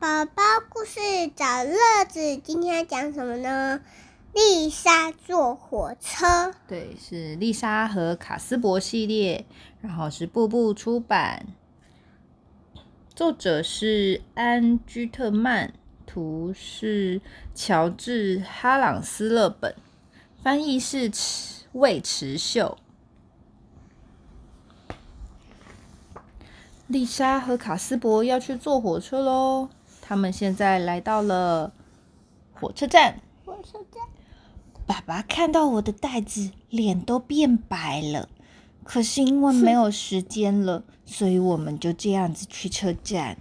宝宝故事找乐子，今天讲什么呢？丽莎坐火车。对，是丽莎和卡斯伯系列，然后是步步出版，作者是安居特曼，图是乔治哈朗斯勒本，翻译是魏池秀。丽莎和卡斯伯要去坐火车喽。他们现在来到了火车站。火车站，爸爸看到我的袋子，脸都变白了。可是因为没有时间了，所以我们就这样子去车站。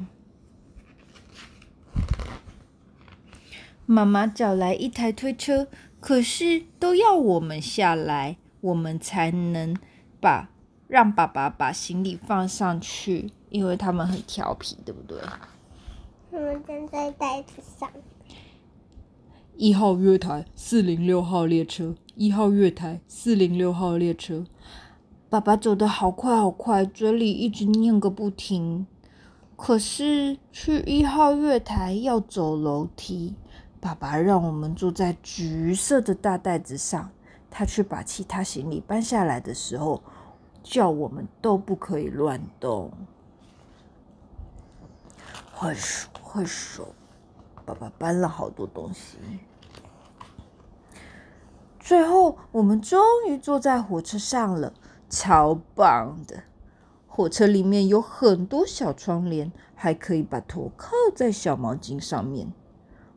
妈妈找来一台推车，可是都要我们下来，我们才能把让爸爸把行李放上去，因为他们很调皮，对不对？我们站在袋子上。一号月台四零六号列车，一号月台四零六号列车。爸爸走得好快好快，嘴里一直念个不停。可是去一号月台要走楼梯，爸爸让我们坐在橘色的大袋子上。他去把其他行李搬下来的时候，叫我们都不可以乱动。快手快手，爸爸搬了好多东西。最后，我们终于坐在火车上了，超棒的！火车里面有很多小窗帘，还可以把头靠在小毛巾上面。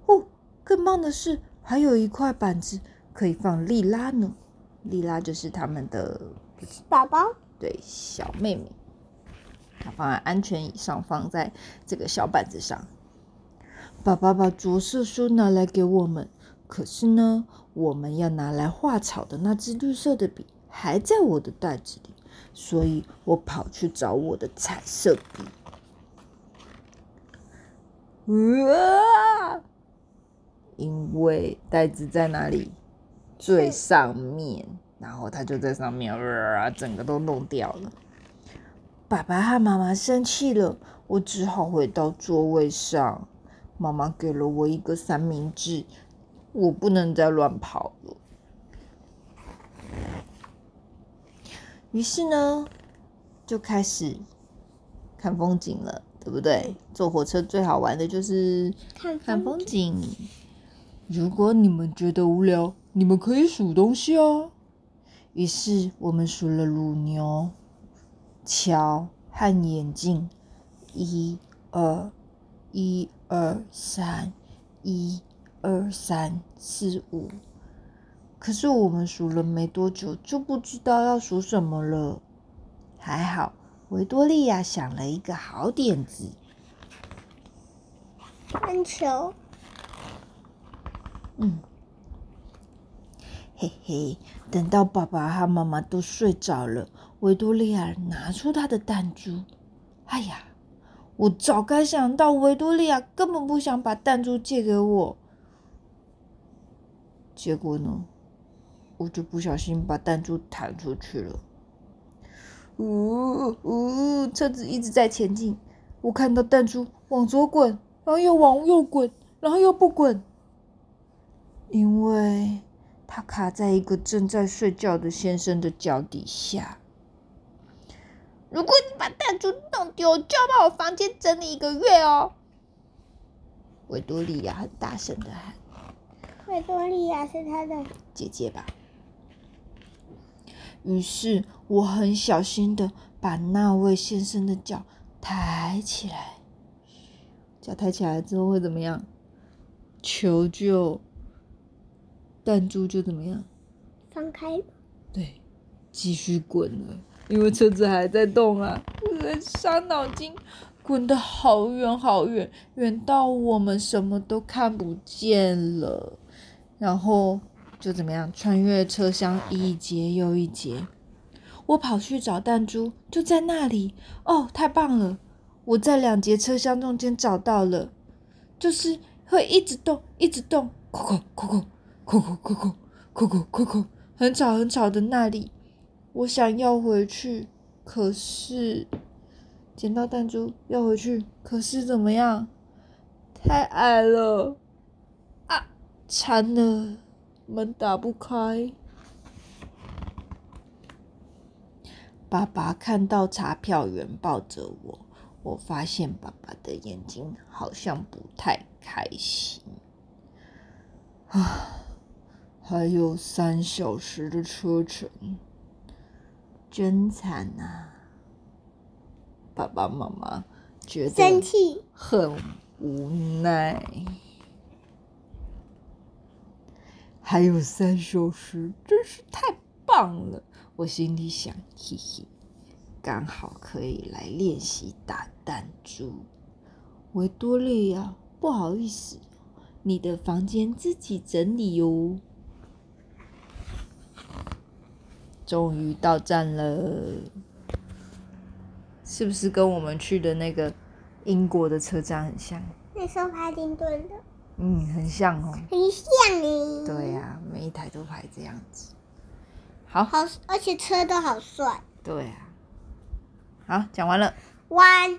哦，更棒的是，还有一块板子可以放莉拉呢。莉拉就是他们的宝宝，对，小妹妹。她放在安全椅上，放在这个小板子上。爸爸把着色书拿来给我们，可是呢，我们要拿来画草的那支绿色的笔还在我的袋子里，所以我跑去找我的彩色笔。哇！因为袋子在哪里？最上面，然后它就在上面，哇！整个都弄掉了。爸爸和妈妈生气了，我只好回到座位上。妈妈给了我一个三明治，我不能再乱跑了。于是呢，就开始看风景了，对不对？坐火车最好玩的就是看风景。如果你们觉得无聊，你们可以数东西哦。于是我们数了乳牛。桥和眼镜，一、二、一、二、三，一、二、三、四、五。可是我们数了没多久，就不知道要数什么了。还好，维多利亚想了一个好点子。看球。嗯。嘿嘿，等到爸爸和妈妈都睡着了，维多利亚拿出他的弹珠。哎呀，我早该想到，维多利亚根本不想把弹珠借给我。结果呢，我就不小心把弹珠弹出去了。呜呜，车子一直在前进，我看到弹珠往左滚，然后又往右滚，然后又不滚，因为。它卡在一个正在睡觉的先生的脚底下。如果你把弹珠弄丢，就要把我房间整理一个月哦。维多利亚很大声的喊：“维多利亚是他的姐姐吧？”于是我很小心的把那位先生的脚抬起来。脚抬起来之后会怎么样？求救。弹珠就怎么样？放开。对，继续滚了，因为车子还在动啊，伤脑筋，滚得好远好远，远到我们什么都看不见了。然后就怎么样，穿越车厢一节又一节。我跑去找弹珠，就在那里。哦，太棒了！我在两节车厢中间找到了，就是会一直动，一直动，扣扣扣扣。扣扣扣扣扣扣扣扣，很吵很吵的那里，我想要回去，可是捡到弹珠要回去，可是怎么样？太矮了啊！惨了，门打不开。爸爸看到查票员抱着我，我发现爸爸的眼睛好像不太开心。啊，还有三小时的车程，真惨啊！爸爸妈妈觉得生气，很无奈。还有三小时，真是太棒了！我心里想，嘿嘿，刚好可以来练习打弹珠。维多利亚，不好意思，你的房间自己整理哟。终于到站了，是不是跟我们去的那个英国的车站很像？那时候排丁顿的，嗯，很像哦。很像诶。对呀、每一台都排这样子。好，好，而且车都好帅。对啊。好，讲完了。晚安。